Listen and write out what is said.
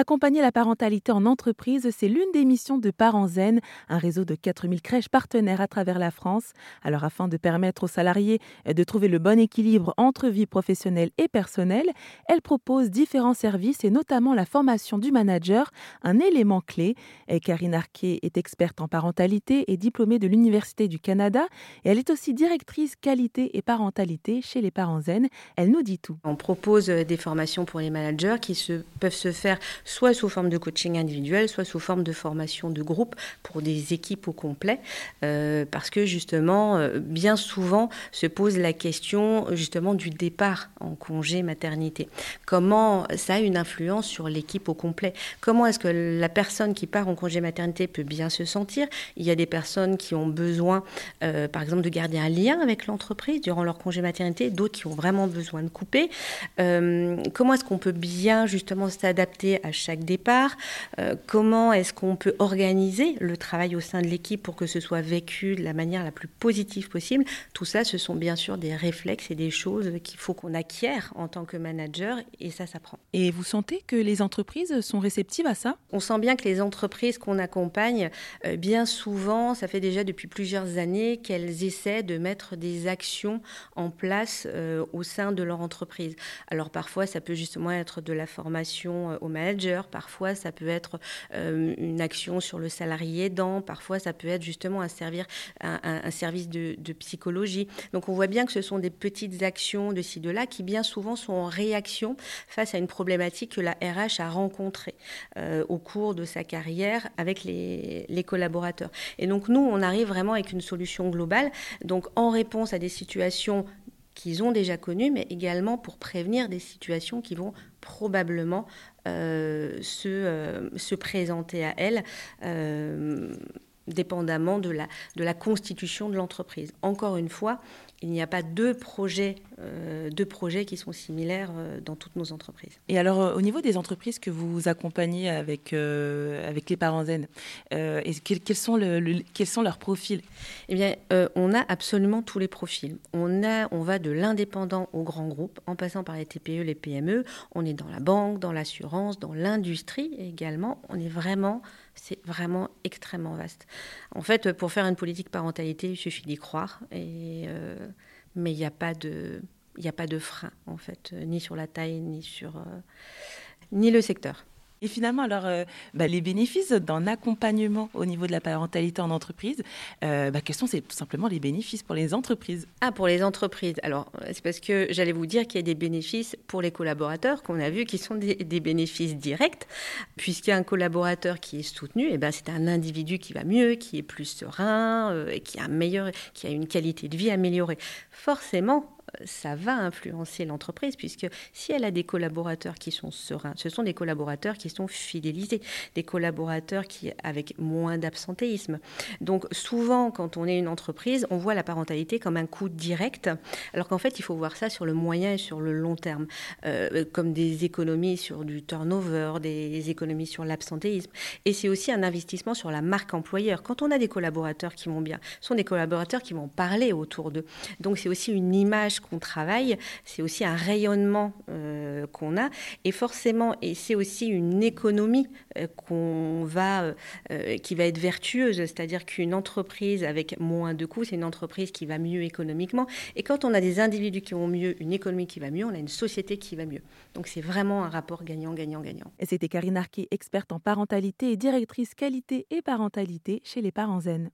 Accompagner la parentalité en entreprise, c'est l'une des missions de Parents un réseau de 4000 crèches partenaires à travers la France. Alors afin de permettre aux salariés de trouver le bon équilibre entre vie professionnelle et personnelle, elle propose différents services et notamment la formation du manager, un élément clé. Karine Arquet est experte en parentalité et diplômée de l'Université du Canada et elle est aussi directrice qualité et parentalité chez les Parents. Elle nous dit tout. On propose des formations pour les managers qui peuvent se faire soit sous forme de coaching individuel, soit sous forme de formation de groupe pour des équipes au complet, euh, parce que justement, euh, bien souvent se pose la question justement du départ en congé maternité. Comment ça a une influence sur l'équipe au complet? Comment est-ce que la personne qui part en congé maternité peut bien se sentir? Il y a des personnes qui ont besoin, euh, par exemple, de garder un lien avec l'entreprise durant leur congé maternité, d'autres qui ont vraiment besoin de couper. comment est-ce qu'on peut bien justement s'adapter à chaque départ, euh, comment est-ce qu'on peut organiser le travail au sein de l'équipe pour que ce soit vécu de la manière la plus positive possible? Tout ça, ce sont bien sûr des réflexes et des choses qu'il faut qu'on acquiert en tant que manager et ça s'apprend. Et vous sentez que les entreprises sont réceptives à ça? On sent bien que les entreprises qu'on accompagne, euh, bien souvent, ça fait déjà depuis plusieurs années qu'elles essaient de mettre des actions en place euh, au sein de leur entreprise. Alors parfois, ça peut justement être de la formation au parfois ça peut être euh, une action sur le salarié aidant, parfois ça peut être justement un, servir, un, service de, psychologie. Donc on voit bien que ce sont des petites actions de ci, de là qui bien souvent sont en réaction face à une problématique que la RH a rencontrée euh, au cours de sa carrière avec les, les collaborateurs. Et donc nous, on arrive vraiment avec une solution globale, donc en réponse à des situations qu'ils ont déjà connues, mais également pour prévenir des situations qui vont probablement euh, se, euh, se, présenter à elle euh, dépendamment de la constitution de l'entreprise. Encore une fois, il n'y a pas deux projets, euh, deux projets qui sont similaires euh, dans toutes nos entreprises. Et alors, euh, au niveau des entreprises que vous accompagnez avec, avec les parents zen, quels, sont le, quels sont leurs profils? Eh bien, on a absolument tous les profils. On, a, on va de l'indépendant au grand groupe, en passant par les TPE, les PME. On est dans la banque, dans l'assurance, dans l'industrie également. On est vraiment, c'est vraiment extrêmement vaste. En fait, pour faire une politique parentalité, il suffit d'y croire. Et mais il n'y a pas de a pas de frein en fait, euh, ni sur la taille, ni sur euh, ni le secteur. Et finalement, alors, euh, bah, les bénéfices d'un accompagnement au niveau de la parentalité en entreprise, bah, quels sont tout simplement les bénéfices pour les entreprises? Ah, pour les entreprises. Alors, c'est parce que j'allais vous dire qu'il y a des bénéfices pour les collaborateurs qu'on a vu qui sont des, bénéfices directs, puisqu'il y a un collaborateur qui est soutenu, et ben c'est un individu qui va mieux, qui est plus serein, et un meilleur, qui a une qualité de vie améliorée. Forcément, ça va influencer l'entreprise, puisque si elle a des collaborateurs qui sont sereins, ce sont des collaborateurs qui sont fidélisés, des collaborateurs qui avec moins d'absentéisme. Donc souvent, quand on est une entreprise, on voit la parentalité comme un coût direct, alors qu'en fait, il faut voir ça sur le moyen et sur le long terme, euh, comme des économies sur du turnover, des économies sur l'absentéisme. Et c'est aussi un investissement sur la marque employeur. Quand on a des collaborateurs qui vont bien, ce sont des collaborateurs qui vont parler autour d'eux. Donc c'est aussi une image qu'on travaille, c'est aussi un rayonnement euh, qu'on a, et forcément, et c'est aussi une économie euh, qu'on va, euh, qui va être vertueuse, c'est-à-dire qu'une entreprise avec moins de coûts, c'est une entreprise qui va mieux économiquement, et quand on a des individus qui vont mieux, une économie qui va mieux, on a une société qui va mieux. Donc c'est vraiment un rapport gagnant-gagnant-gagnant. C'était Karine Arquet, experte en parentalité et directrice qualité et parentalité chez les Parents Zen.